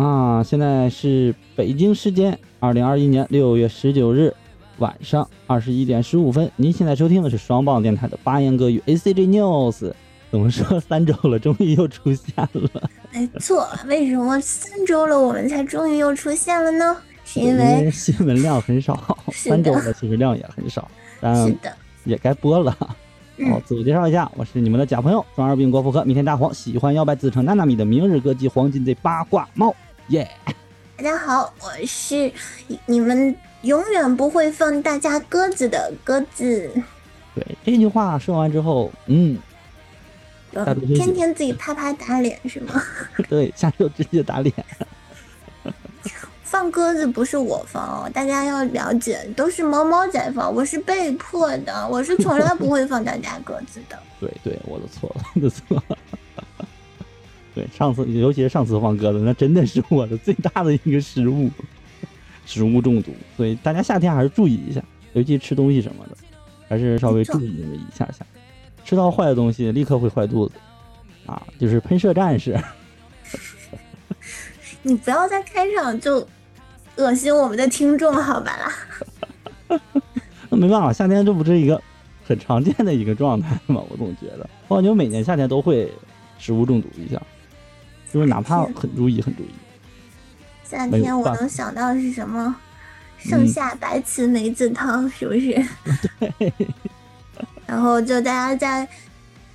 好啊，现在是北京时间二零二一年六月十九日晚上二十一点十五分。您现在收听的是双棒电台的八言歌与 A C G News。怎么说三周了，终于又出现了？没错，为什么三周了我们才终于又出现了呢？是因为新闻量很少，三周了，新闻量也很少，是的，也该播了。好，自我介绍一下，我是你们的假朋友双二病郭富克，弥天大黄，喜欢摇摆，自称娜娜米的明日歌姬黄金贼八卦猫，耶！大家好，我是你们永远不会放大家鸽子的鸽子。对这句话说完之后，嗯，天天自己啪啪打脸是吗？对，下周直接打脸。放鸽子不是我放哦，大家要了解，都是猫猫在放，我是被迫的，我是从来不会放大家鸽子的。对对，我的错了，我的错。对，上次尤其是上次放鸽子，那真的是我的最大的一个失误，食物中毒。所以大家夏天还是注意一下，尤其吃东西什么的，还是稍微注意那么一下下。吃到坏的东西立刻会坏肚子，啊，就是喷射战士。你不要在开场就。恶心我们的听众，好吧啦。那没办法，夏天这不是一个很常见的一个状态吗？我总觉得，我感觉每年夏天都会食物中毒一下，就是哪怕很注意很注意。夏天我能想到是什么？盛夏白瓷梅子汤，是不是？对。然后就大家在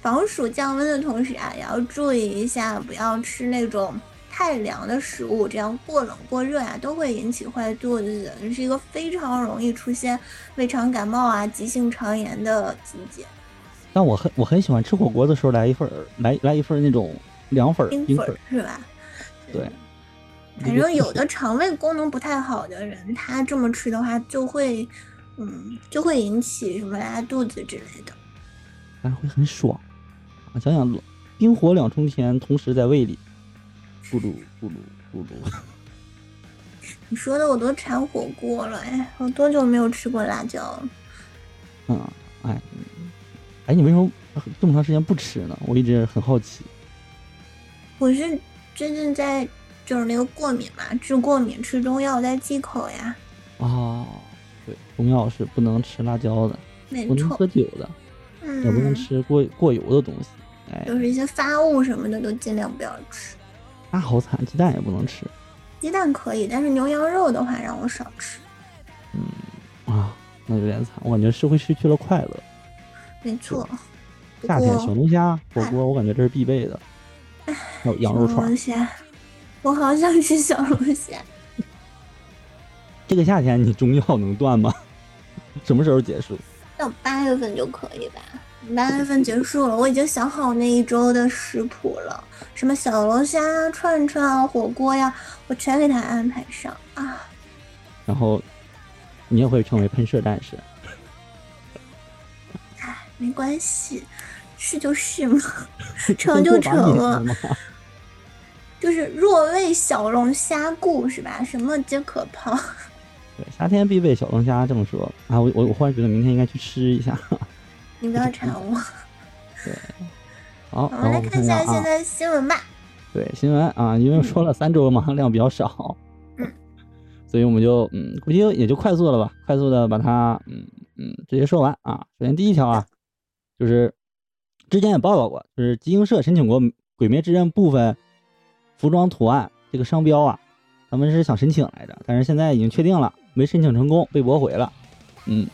防暑降温的同时啊，也要注意一下，不要吃那种。太凉的食物，这样过冷过热呀，都会引起坏肚子的，是一个非常容易出现胃肠感冒啊、急性肠炎的季节。但我很我很喜欢吃火锅的时候来一份来来一份那种凉粉冰粉是吧？对。反正有的肠胃功能不太好的人，他这么吃的话，就会嗯就会引起什么拉肚子之类的。但是会很爽啊！想想冰火两重天同时在胃里。咕噜咕噜咕噜，你说的我都馋火锅了哎！我多久没有吃过辣椒了？嗯，哎，哎，你为什么这么长时间不吃呢？我一直很好奇。我是最近在就是那个过敏嘛，治过敏吃中药在忌口呀。哦，对，中药是不能吃辣椒的，不能喝酒的，也不能吃过过油的东西。哎，就是一些发物什么的都尽量不要吃。那好惨，鸡蛋也不能吃。鸡蛋可以，但是牛羊肉的话让我少吃。嗯啊，那有点惨，我感觉是会失去了快乐。没错。夏天小龙虾火锅，我感觉这是必备的。还有羊肉串。我好想吃小龙虾。这个夏天你中药能断吗？什么时候结束？到八月份就可以吧。八月份结束了，我已经想好那一周的食谱了，什么小龙虾、串串啊、火锅呀，我全给他安排上啊。然后你也会成为喷射战士。哎，没关系，是就是嘛，成就成了。就是若为小龙虾故是吧？什么皆可抛。对，夏天必备小龙虾，这么说啊，我我我忽然觉得明天应该去吃一下。你不要馋我。对，好，我们来看一下现在新闻吧。对，新闻啊，因为说了三周嘛，量比较少，嗯，所以我们就嗯，估计也就快速了吧，快速的把它嗯嗯直接说完啊。首先第一条啊，就是之前也报道过，就是集英社申请过《鬼灭之刃》部分服装图案这个商标啊，他们是想申请来着，但是现在已经确定了，没申请成功，被驳回了，嗯。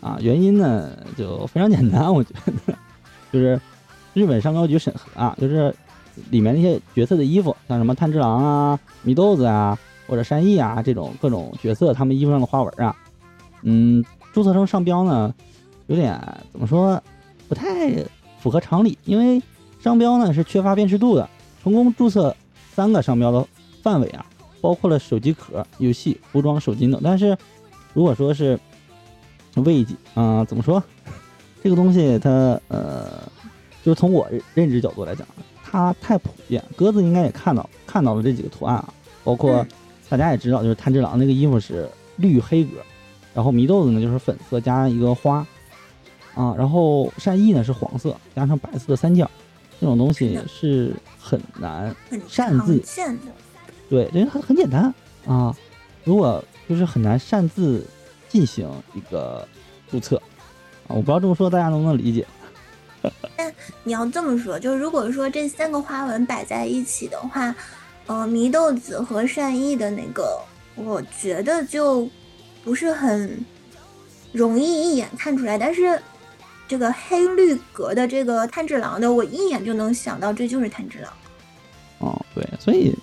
啊，原因呢就非常简单，我觉得 就是日本商标局审核啊，就是里面那些角色的衣服，像什么炭治郎啊、祢豆子啊或者山翼啊这种各种角色，他们衣服上的花纹啊，嗯，注册成商标呢，有点怎么说，不太符合常理，因为商标呢是缺乏辨识度的。成功注册三个商标的范围啊，包括了手机壳、游戏、服装、手机等，但是如果说是慰藉啊，怎么说？这个东西它呃，就是从我认知角度来讲，它太普遍。鸽子应该也看到看到了这几个图案啊，包括大家也知道，就是炭治郎那个衣服是绿黑格，然后祢豆子呢就是粉色加一个花啊，然后善意呢是黄色加上白色的三角，这种东西是很难擅自对，因为它很简单啊。如果就是很难擅自进行一个注册啊，我不知道这么说大家能不能理解。但你要这么说，就如果说这三个花纹摆在一起的话，呃，祢豆子和善意的那个，我觉得就不是很容易一眼看出来。但是这个黑绿格的这个炭治郎的，我一眼就能想到这就是炭治郎。哦，对，所以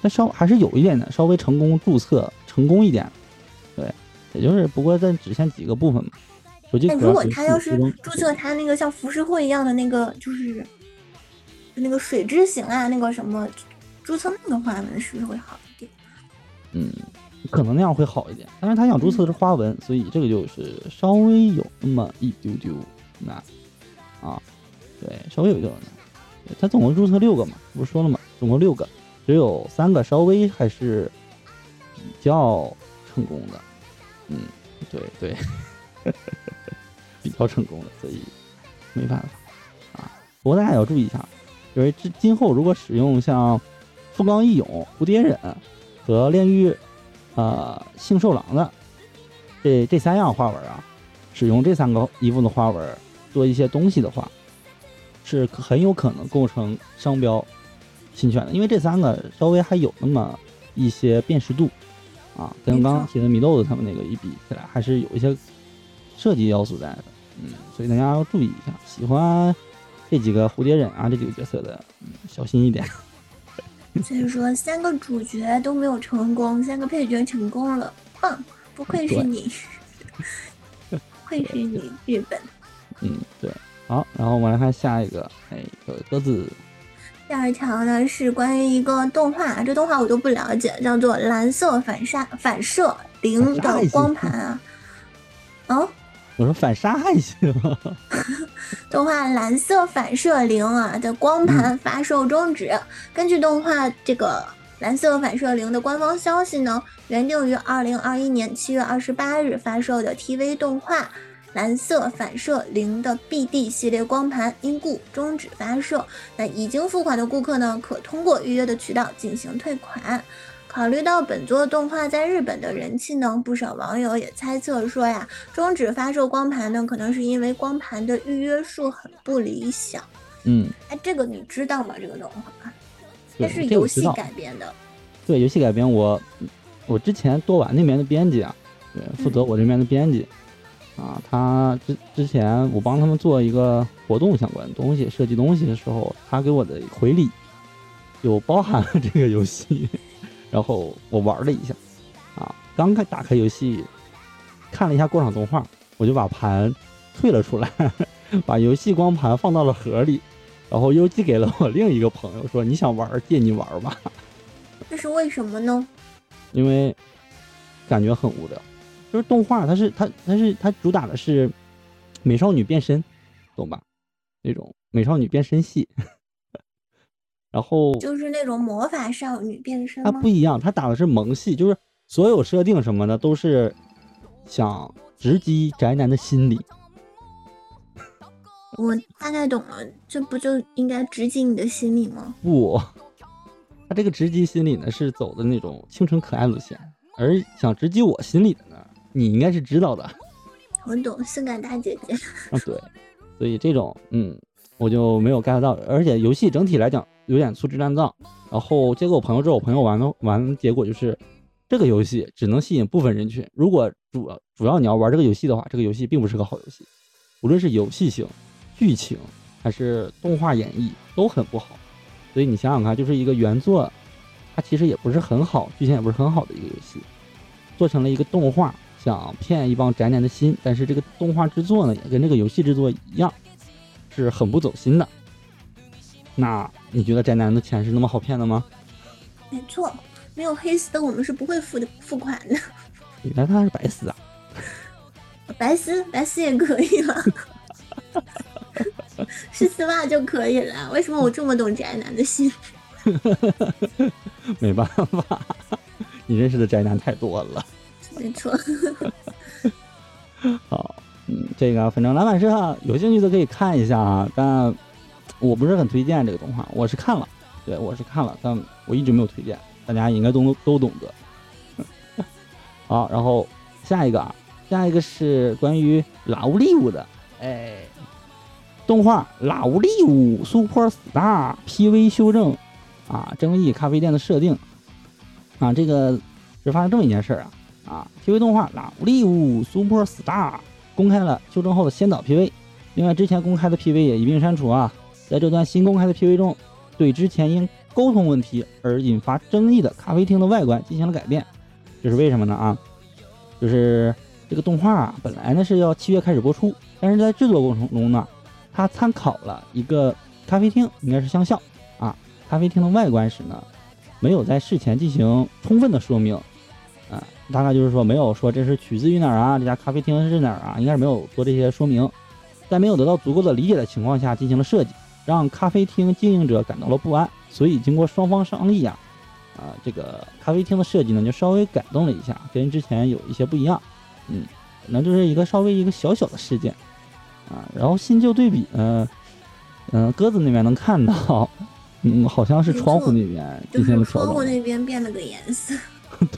那稍还是有一点的，稍微成功注册成功一点，对，也就是不过这只限几个部分嘛。那如果他要是注册他那个像浮世绘一样的那个，就是那个水之形啊，那个什么，注册那个花纹是不是会好一点？嗯，可能那样会好一点。但是他想注册的是花纹，所以这个就是稍微有那么一丢丢难啊。对，稍微有一点难。他总共注册六个嘛，不是说了吗？总共六个，只有三个稍微还是比较成功的。嗯，对对。比较成功的，所以没办法啊。不过大家也要注意一下，因为今今后如果使用像富冈义勇、蝴蝶忍和炼狱呃杏寿郎的这这三样花纹啊，使用这三个衣服的花纹做一些东西的话，是很有可能构成商标侵权的。因为这三个稍微还有那么一些辨识度啊，跟刚刚提的米豆子他们那个一比起来，还是有一些设计要素在的。嗯，所以大家要注意一下，喜欢这几个蝴蝶忍啊这几个角色的，嗯，小心一点。所以说，三个主角都没有成功，三个配角成功了，棒！不愧 是你，不愧是你，日本。然后我们来看下一个，哎，鸽子。第二条呢是关于一个动画，这动画我都不了解，叫做《蓝色反杀反射零的光盘》啊。哦。我说反杀还行。动画《蓝色反射零》啊的光盘发售终止。根据动画这个《蓝色反射零》的官方消息呢，原定于二零二一年七月二十八日发售的 TV 动画《蓝色反射零》的 BD 系列光盘因故终止发售。那已经付款的顾客呢，可通过预约的渠道进行退款。考虑到本作动画在日本的人气呢，不少网友也猜测说呀，终止发售光盘呢，可能是因为光盘的预约数很不理想。嗯，哎，这个你知道吗？这个动画，它是游戏改编的。对，游戏改编，我我之前多玩那边的编辑啊，对，负责我这边的编辑啊，他之之前我帮他们做一个活动相关的东西，设计东西的时候，他给我的回礼有包含了这个游戏。然后我玩了一下，啊，刚开打开游戏，看了一下过场动画，我就把盘退了出来，把游戏光盘放到了盒里，然后又寄给了我另一个朋友，说你想玩借你玩吧。这是为什么呢？因为感觉很无聊，就是动画它是它它是它主打的是美少女变身，懂吧？那种美少女变身系。然后就是那种魔法少女变身，它不一样，它打的是萌系，就是所有设定什么的都是想直击宅男的心理。我大概懂了，这不就应该直击你的心理吗？不，他这个直击心理呢是走的那种清纯可爱路线，而想直击我心里的呢，你应该是知道的。我懂，性感大姐姐。啊，对，所以这种嗯，我就没有 get 到，而且游戏整体来讲。有点粗制滥造，然后接给我朋友之后，我朋友玩的玩结果就是，这个游戏只能吸引部分人群。如果主主要你要玩这个游戏的话，这个游戏并不是个好游戏，无论是游戏性、剧情还是动画演绎都很不好。所以你想想看，就是一个原作，它其实也不是很好，剧情也不是很好的一个游戏，做成了一个动画，想骗一帮宅男的心。但是这个动画制作呢，也跟这个游戏制作一样，是很不走心的。那你觉得宅男的钱是那么好骗的吗？没错，没有黑丝的我们是不会付的付款的。原来他是白丝啊！白丝白丝也可以了，是丝袜就可以了。为什么我这么懂宅男的心？没办法，你认识的宅男太多了。错。好，嗯，这个反正篮板社有兴趣的可以看一下啊，但。我不是很推荐这个动画，我是看了，对我是看了，但我一直没有推荐，大家应该都都懂得。好，然后下一个啊，下一个是关于拉乌利乌的，哎，动画《拉乌利乌 Super Star》PV 修正啊，争议咖啡店的设定啊，这个是发生这么一件事儿啊啊，TV 动画《拉乌利乌 Super Star》公开了修正后的先导 PV，另外之前公开的 PV 也一并删除啊，在这段新公开的 PV 中，对之前因沟通问题而引发争议的咖啡厅的外观进行了改变。这是为什么呢？啊，就是这个动画啊，本来呢是要七月开始播出，但是在制作过程中呢，它参考了一个咖啡厅，应该是相校啊，咖啡厅的外观时呢，没有在事前进行充分的说明，大概就是说没有说这是取自于哪儿啊，这家咖啡厅是哪儿啊，应该是没有做这些说明，在没有得到足够的理解的情况下进行了设计，让咖啡厅经营者感到了不安，所以经过双方商议啊。啊，这个咖啡厅的设计呢，就稍微改动了一下，跟之前有一些不一样。嗯，可能就是一个稍微一个小小的事件啊。然后新旧对比呢，嗯，鸽子那边能看到，嗯，好像是窗户那边进行了调整。窗户那边变了个颜色。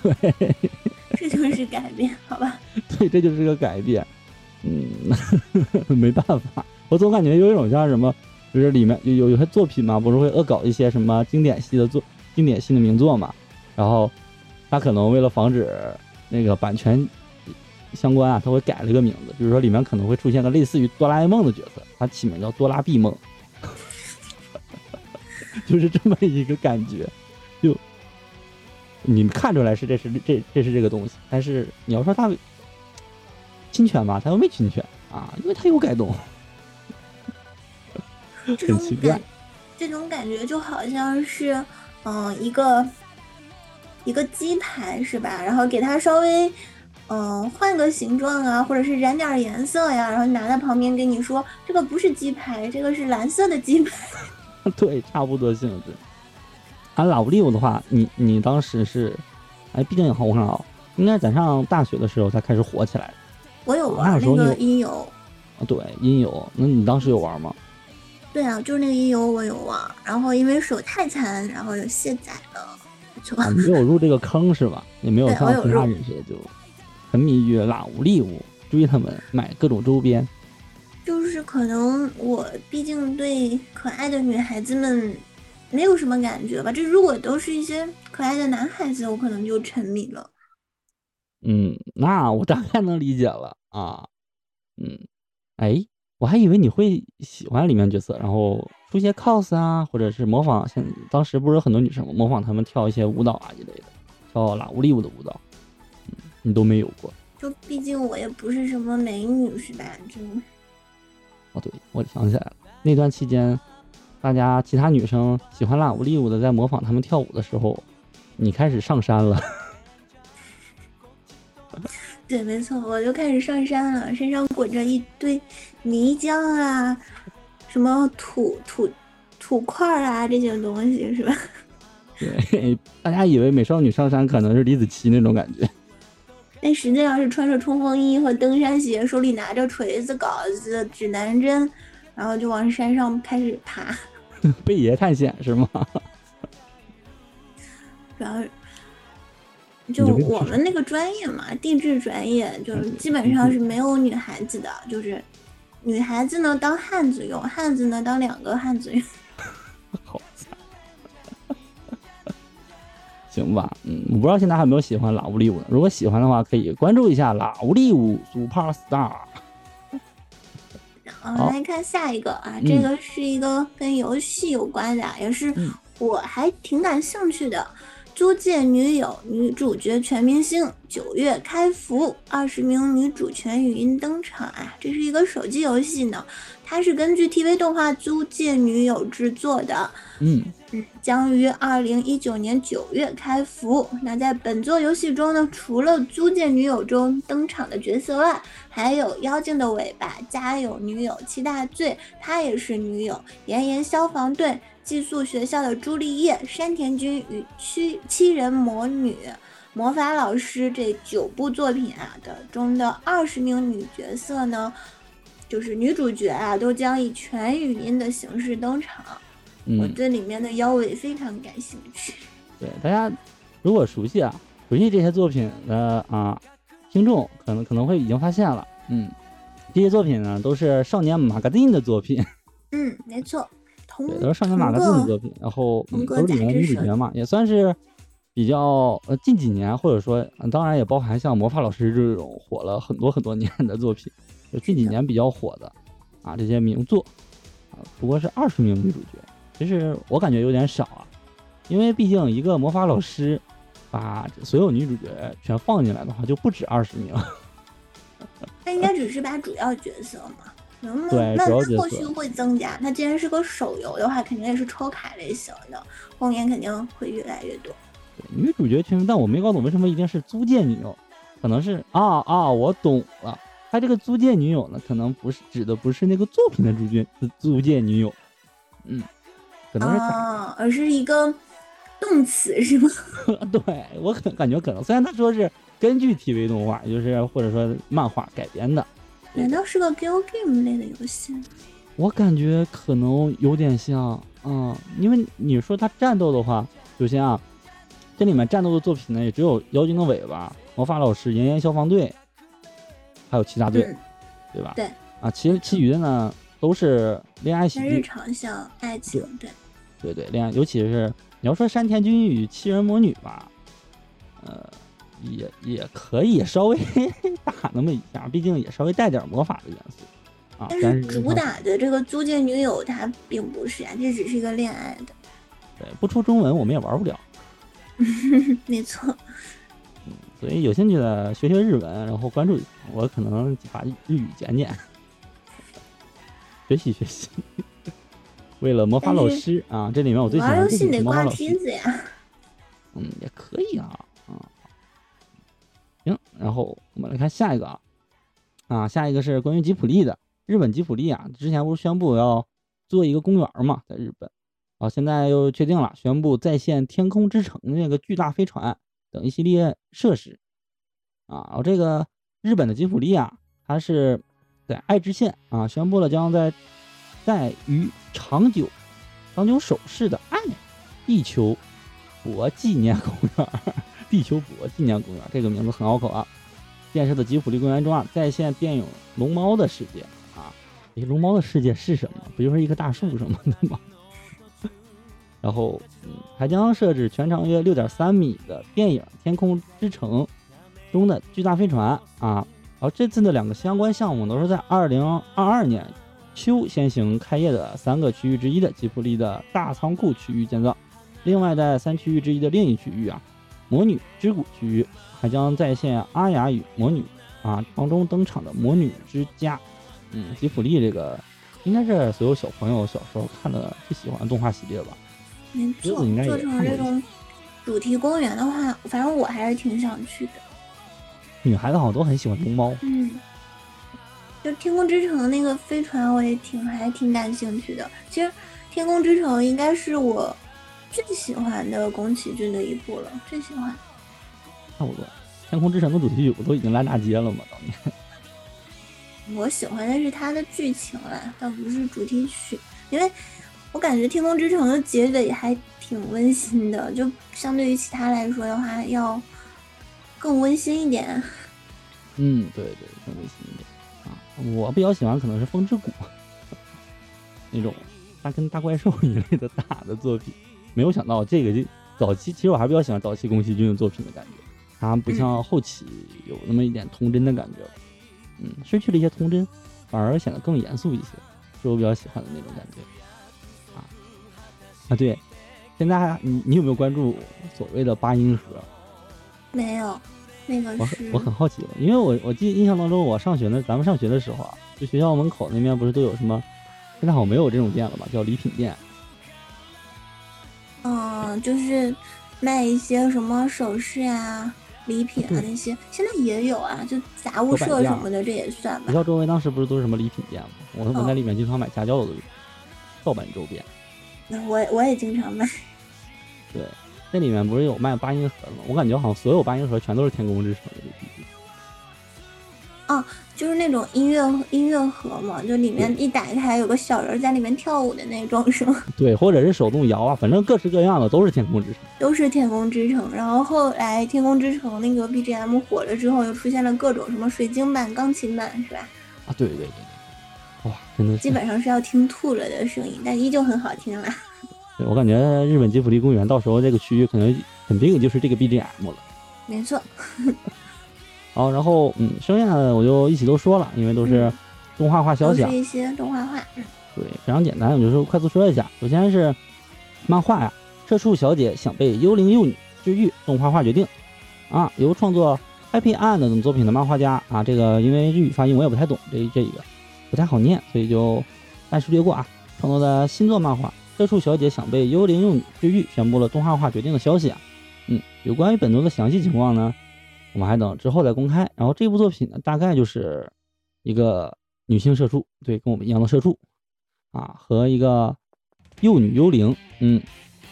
对，这就是改变，好吧？对，这就是个改变。嗯，没办法，我总感觉有一种像什么，就是里面有有有些作品嘛，不是会恶搞一些什么经典系的作。经典系的名作嘛，然后他可能为了防止那个版权相关啊，他会改了一个名字，比如说里面可能会出现个类似于哆啦 A 梦的角色，他起名叫哆啦 B 梦，就是这么一个感觉。就你看出来是这是这这是这个东西，但是你要说他侵权吧，他又没侵权啊，因为他有改动，很奇怪。这种感觉就好像是。嗯，一个一个鸡排是吧？然后给它稍微嗯换个形状啊，或者是染点颜色呀，然后拿在旁边跟你说，这个不是鸡排，这个是蓝色的鸡排。对，差不多性质。俺老六的话，你你当时是，哎，毕竟也红啊，应该在上大学的时候才开始火起来我有玩那个音游。啊，对，音游。那你当时有玩吗？对啊，就是那个音游我有玩，然后因为手太残，然后又卸载了。啊，没有入这个坑是吧？也没有像其他人似的就沉迷于拉无利物，追他们买各种周边。就是可能我毕竟对可爱的女孩子们没有什么感觉吧。这如果都是一些可爱的男孩子，我可能就沉迷了。嗯，那我大概能理解了啊。嗯，哎。我还以为你会喜欢里面角色，然后出一些 cos 啊，或者是模仿，像当时不是有很多女生模仿他们跳一些舞蹈啊之类的，跳拉乌利舞的舞蹈，嗯，你都没有过。就毕竟我也不是什么美女，是吧？就哦，对，我想起来了，那段期间，大家其他女生喜欢拉乌利舞的，在模仿他们跳舞的时候，你开始上山了。对，没错，我就开始上山了，身上滚着一堆泥浆啊，什么土土土块啊，这些东西是吧？对，大家以为美少女上山可能是李子柒那种感觉，但实际上是穿着冲锋衣和登山鞋，手里拿着锤子、镐子、指南针，然后就往山上开始爬。贝爷探险是吗？主要。就我们那个专业嘛，地质专业，就是基本上是没有女孩子的，就是女孩子呢当汉子用，汉子呢当两个汉子用。好惨。行吧，嗯，我不知道现在还有没有喜欢拉乌利乌的，如果喜欢的话，可以关注一下拉乌利乌 Super Star。然后来看下一个啊，这个是一个跟游戏有关的，也是我还挺感兴趣的。租借女友女主角全明星九月开服，二十名女主全语音登场啊！这是一个手机游戏呢，它是根据 TV 动画《租借女友》制作的，嗯嗯，将于二零一九年九月开服。那在本作游戏中呢，除了租借女友中登场的角色外，还有妖精的尾巴、家有女友、七大罪，她也是女友，炎炎消防队。寄宿学校的朱丽叶、山田君与七七人魔女、魔法老师这九部作品啊的中的二十名女角色呢，就是女主角啊，都将以全语音的形式登场。我对里面的妖尾非常感兴趣。对大家如果熟悉啊，熟悉这些作品的啊听众，可能可能会已经发现了，嗯，这些作品呢都是少年马格丁的作品，嗯，没错，同对，都是少年马格丁的作品，然后嗯都是里面女主角嘛，也算是比较呃近几年，或者说、呃当然也包含像魔法老师这种火了很多很多年的作品，就近几年比较火的啊这些名作啊，不过是二十名女主角，其实我感觉有点少啊，因为毕竟一个魔法老师把所有女主角全放进来的话，就不止二十名。他应该只是把主要角色嘛。能不能对那主要角色那后续会增加？它既然是个手游的话，肯定也是抽卡类型的，后面肯定会越来越多。对女主角群，但我没搞懂为什么一定是租借女友，可能是啊啊，我懂了，他这个租借女友呢，可能不是指的不是那个作品的租借是租借女友，嗯，可能是打、啊，而是一个动词是吗？对我可感觉可能，虽然他说是根据 TV 动画，就是或者说漫画改编的，难道是个 Gal Game 类的游戏？我感觉可能有点像，嗯，因为你说他战斗的话，首先啊，这里面战斗的作品呢，也只有妖精的尾巴、魔法老师、炎炎消防队，还有其他队，嗯，对吧？对。啊，其其余的呢都是恋爱喜剧日，常像爱情，对，对对，恋爱，尤其是你要说山田君与七人魔女吧，呃，也也可以稍微打那么一下，毕竟也稍微带点魔法的元素啊。但是主打的这个租借女友，它并不是啊，这只是一个恋爱的，对不出中文我们也玩不了。没错。所以有兴趣的学学日文，然后关注一下，我可能把日语捡捡，学习学习。为了魔法老师啊，这里面我最喜欢的就是游戏得挂魔法老师，梯子呀。嗯，也可以啊，啊，行，然后我们来看下一个啊，啊，下一个是关于吉普力的，日本吉普力啊，之前不是宣布要做一个公园嘛，在日本，啊，现在又确定了，宣布再现天空之城那个巨大飞船等一系列设施，啊，这个日本的吉普力啊，它是在爱知县啊宣布了将在在于长久长久守势的爱地球博纪念公园，地球博纪念公园这个名字很拗口啊。建设的吉普力公园中啊，再现电影《龙猫》的世界啊。龙猫的世界是什么？不就是一棵大树什么的吗？然后，嗯，还将设置全长约六点三米的电影《天空之城》中的巨大飞船啊。然后这次的两个相关项目都是在二零二二年秋先行开业的三个区域之一的吉普力的大仓库区域建造。另外，在三区域之一的另一区域啊，魔女之谷区域还将再现阿雅与魔女啊当中登场的魔女之家。嗯，吉普力这个应该是所有小朋友小时候看的最喜欢的动画系列吧。没错，做成这种主题公园的话，反正我还是挺想去的。女孩子好像都很喜欢龙猫。嗯，就天空之城那个飞船，我也挺还挺感兴趣的。其实天空之城应该是我最喜欢的宫崎骏的一部了，最喜欢。差不多。天空之城的主题曲不都已经烂大街了吗？当年。我喜欢的是它的剧情啦，倒不是主题曲，因为我感觉《天空之城》的结尾还挺温馨的，就相对于其他来说的话，要更温馨一点。嗯，对对，更温馨一点啊。我比较喜欢可能是风之谷 那种大跟大怪兽一类的打的作品。没有想到这个就早期，其实我还比较喜欢早期宫崎骏的作品的感觉，它不像后期有那么一点童真的感觉了。嗯，失去了一些童真，反而显得更严肃一些，是我比较喜欢的那种感觉。啊啊，对，现在还你你有没有关注所谓的八音盒？没有，那个我是很我很好奇，因为我我记得印象当中，我上学的咱们上学的时候啊，就学校门口那边不是都有什么？现在好像没有这种店了吧？叫礼品店。嗯，就是卖一些什么首饰啊、礼品啊那些，现在也有啊，就杂物社什么的，这也算吧学。校周围当时不是都是什么礼品店吗？我我在嗯里面经常买家教的东西，盗版周边。那我我也经常卖。对，那里面不是有卖八音盒的吗？我感觉好像所有八音盒全都是天空之城的 APP。啊，就是那种音乐音乐盒嘛，就里面一打开有个小人在里面跳舞的那种，是吗？对，或者是手动摇啊，反正各式各样的都是《天空之城》，都是《天空之城》。然后后来《天空之城》那个 BGM 火了之后，又出现了各种什么水晶版、钢琴版，是吧？啊，对对对对，哇，真的基本上是要听吐了的声音，但依旧很好听啦。对我感觉日本吉卜力公园到时候这个区域可能肯定就是这个 BGM 了。没错。好，然后嗯，剩下的我就一起都说了，因为都是动画化消息，都是一些动画化。对，非常简单，我就说快速说一下。首先是漫画呀，《社畜小姐想被幽灵幼女治愈》动画化决定啊，由创作《Happy End》等作品的漫画家啊，这个因为日语发音我也不太懂，这这一个不太好念，所以就暂时略过啊。创作的新作漫画《社畜小姐想被幽灵幼女治愈》宣布了动画化决定的消息啊。嗯，有关于本作的详细情况呢？我们还等之后再公开。然后这部作品呢，大概就是一个女性社畜，对，跟我们一样的社畜啊，和一个幼女幽灵，嗯，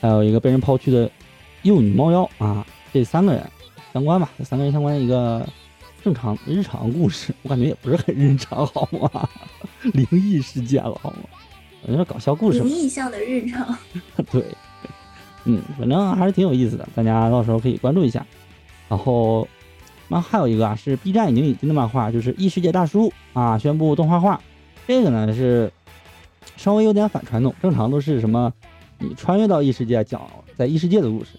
还有一个被人抛弃的幼女猫妖啊，这三个人相关吧？这三个人相关的一个正常日常故事，我感觉也不是很日常，好吗？灵异事件了，好吗？我觉得搞笑故事，灵异向的日常，对，嗯，反正还是挺有意思的，大家到时候可以关注一下。然后。那还有一个啊，是 B 站已经引进的漫画，就是《异世界大叔》啊，宣布动画化。这个呢是稍微有点反传统，正常都是什么你穿越到异世界讲在异世界的故事。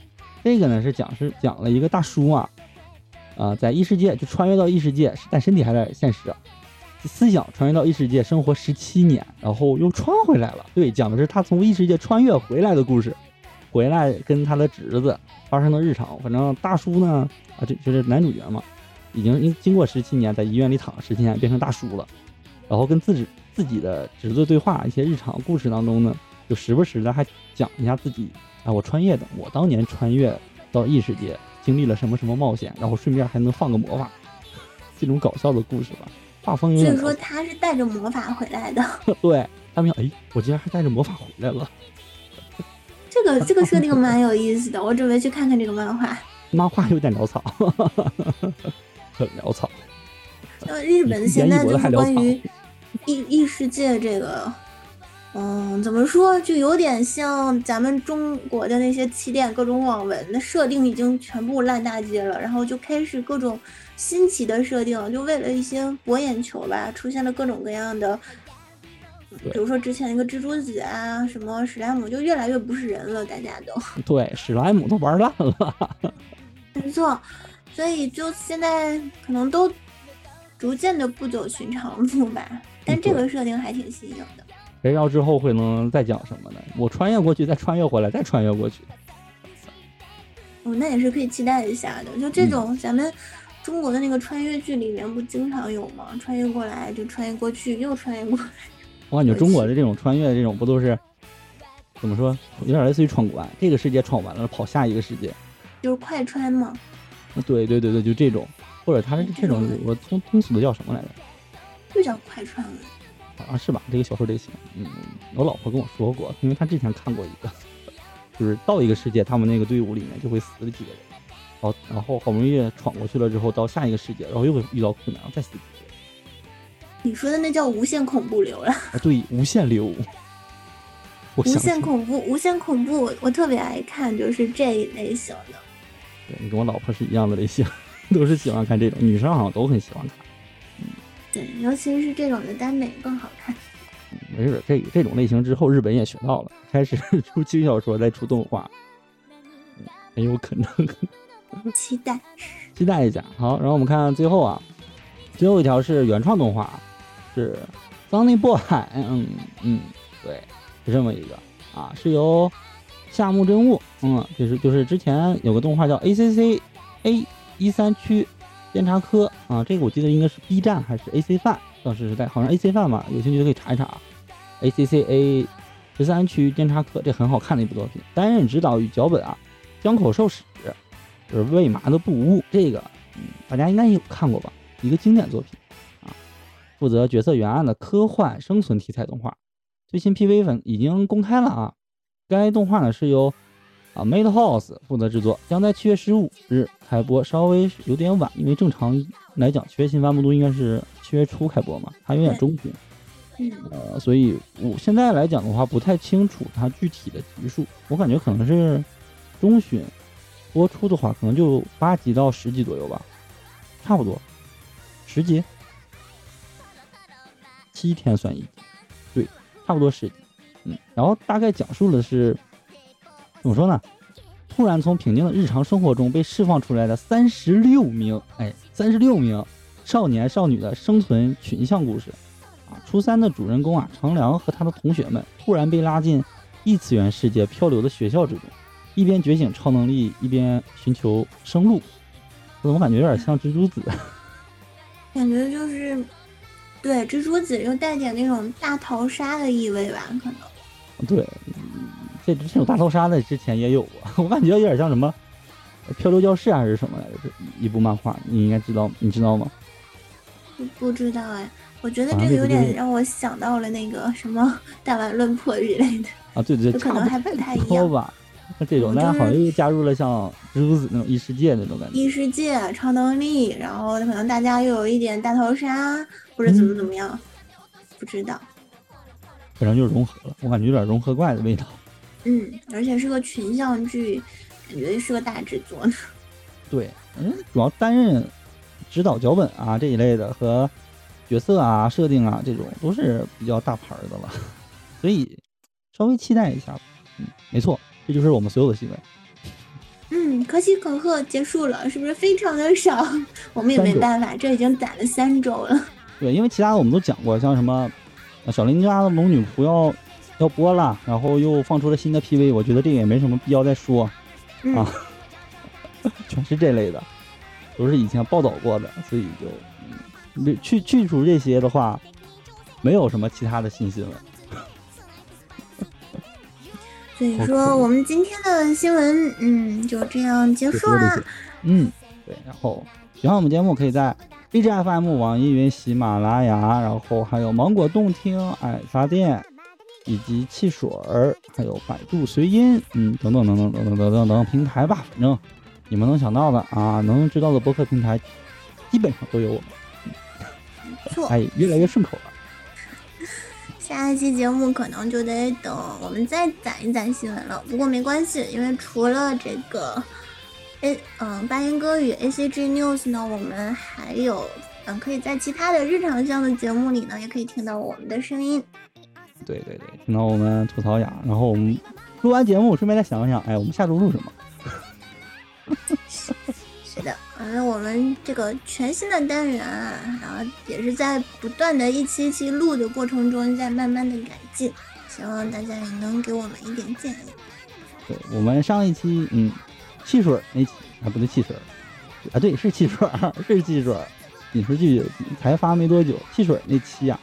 这个呢是讲是讲了一个大叔啊，啊在异世界就穿越到异世界，但身体还在现实，思想穿越到异世界生活十七年，然后又穿回来了。对，讲的是他从异世界穿越回来的故事，回来跟他的侄子发生的日常。反正大叔呢。啊，这就是男主角嘛，已经经经过十七年在医院里躺了十七年，变成大叔了，然后跟自己自己的侄子对话，一些日常故事当中呢，就时不时的还讲一下自己啊，我穿越的，我当年穿越到异世界经历了什么什么冒险，然后顺便还能放个魔法，这种搞笑的故事吧，画风有点。所以说他是带着魔法回来的。对，他们哎，我竟然还带着魔法回来了。这个 这个设定蛮有意思的，我准备去看看这个漫画。漫画有点潦草，很潦草。呃，日本现在就是关于异异世界这个，嗯，怎么说，就有点像咱们中国的那些起点各种网文的设定已经全部烂大街了，然后就开始各种新奇的设定，就为了一些博眼球吧，出现了各种各样的，比如说之前那个蜘蛛子啊，什么史莱姆，就越来越不是人了，大家都 对史莱姆都玩烂了。没错，所以就现在可能都逐渐的不走寻常路吧。但这个设定还挺新颖的。谁知道之后会能再讲什么呢？我穿越过去，再穿越回来，再穿越过去。哦，那也是可以期待一下的。就这种咱们中国的那个穿越剧里面不经常有吗？穿越过来就穿越过去，又穿越过来。我感觉中国的这种穿越这种不都是怎么说？有点类似于闯关，这个世界闯完了，跑下一个世界。就是快穿嘛？对对对对，就这种，或者他是这种，我通通俗的叫什么来着？就叫快穿了。啊，是吧？这个小说类型，嗯，我老婆跟我说过，因为她之前看过一个，就是到一个世界，他们那个队伍里面就会死了几个人，然后然后好不容易闯过去了之后，到下一个世界，然后又会遇到困难，再死几个人。你说的那叫无限恐怖流了？啊，对，无限流。无限恐怖，无限恐怖，我特别爱看，就是这一类型的。对你跟我老婆是一样的类型，都是喜欢看这种，女生好像都很喜欢看。尤其是这种的耽美更好看。没事，这这种类型之后日本也学到了，开始 出轻小说，再出动画，很有可能。期待，期待一下。好，然后我们看最后啊，最后一条是原创动画，是《Sunny Boy》。嗯嗯，对，是这么一个啊，是由。夏目真悟，嗯，就是就是之前有个动画叫 A C C A 一三区监察科啊，这个我记得应该是 B 站还是 A C 范，当时是在好像 A C 范吧，有兴趣可以查一查啊。A C C A 十三区监察科，这很好看的一部作品，担任指导与脚本啊，江口寿史，就是为麻的不误，这个嗯，大家应该有看过吧，一个经典作品啊，负责角色原案的科幻生存题材动画，最新 P V 粉已经公开了啊。该动画呢是由啊，Madhouse 负责制作，将在七月十五日开播，稍微有点晚，因为正常来讲，七月新番部都应该是七月初开播嘛，它有点中旬，嗯，呃，所以我现在来讲的话，不太清楚它具体的集数，我感觉可能是中旬播出的话，可能就八集到十集左右吧，差不多十集，七天算一集，对，差不多十集，嗯，然后大概讲述的是怎么说呢？突然从平静的日常生活中被释放出来的三十六名，哎，三十六名少年少女的生存群像故事。啊，初三的主人公啊，长良和他的同学们突然被拉进异次元世界漂流的学校之中，一边觉醒超能力，一边寻求生路。我怎么感觉有点像蜘蛛子？感觉就是对蜘蛛子又带点那种大逃杀的意味吧，可能。对，嗯这这种大逃杀的之前也有啊，我感觉有点像什么漂流教室还是什么来着？这一部漫画，你应该知道，你知道吗？不不知道哎，我觉得这个有点让我想到了那个什么大碗论破之类的。啊，对对对，可能还不太一样多吧。那这种，我就但好像又加入了像蜘蛛子那种异世界那种感觉。异世界超能力，然后可能大家又有一点大逃杀或者怎么怎么样，不知道。反正就是融合了，我感觉有点融合怪的味道。嗯，而且是个群像剧，感觉是个大制作呢。对，嗯，主要担任指导脚本啊这一类的和角色啊设定啊这种都是比较大牌儿的了，所以稍微期待一下吧。嗯，没错，这就是我们所有的新闻。嗯，可喜可贺，结束了，是不是非常的少？我们也没办法，这已经攒了三周了。对，因为其他的我们都讲过，像什么呃小林家的龙女仆要要播了，然后又放出了新的 PV，我觉得这个也没什么必要再说。嗯，啊全是这类的，都是以前报道过的，所以就嗯没去去除这些的话，没有什么其他的信息了。所以说我们今天的新闻，嗯，就这样结束啦。嗯，对，然后喜欢我们节目，可以在 B G F M、网易云、喜马拉雅，然后还有芒果动听、爱发电，以及汽水儿，还有百度随音，嗯，等等等等等等等等等平台吧，反正你们能想到的啊，能知道的播客平台，基本上都有我们。没错，哎，越来越顺口了。下一期节目可能就得等我们再攒一攒新闻了。不过没关系，因为除了这个 A 嗯八音歌与 A C G News 呢，我们还有嗯可以在其他的日常向的节目里呢，也可以听到我们的声音。对对对，听到我们吐槽呀，然后我们录完节目，顺便再想想，哎，我们下周录什么？是的，嗯，我们这个全新的单元啊，然后也是在不断的一期一期录的过程中，在慢慢的改进，希望大家也能给我们一点建议。对我们上一期，嗯，汽水儿那期啊，不对，汽水儿啊，对，是汽水儿，是汽水儿，影视剧才发没多久，汽水儿那期呀、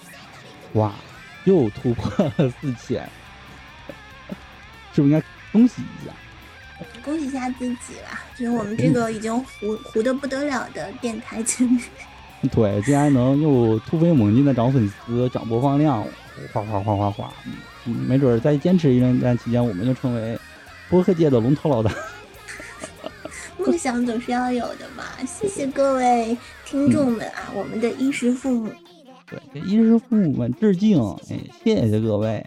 哇，又突破了四千，是不是应该恭喜一下？恭喜一下自己吧，就是我们这个已经糊糊的不得了的电台节目。对，竟然能又突飞猛进的涨粉丝、涨播放量，哗哗哗哗哗，嗯，没准儿再坚持一段期间，我们就成为播客界的龙头老大。梦想总是要有的嘛。谢谢各位听众们啊，我们的衣食父母。对，这衣食父母们致敬，哎，谢谢各位，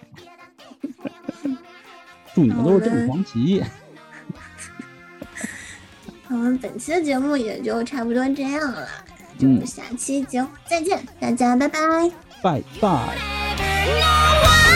祝你们都是正黄旗。我们本期的节目也就差不多这样了，就嗯下期节目再见，大家拜拜。拜拜。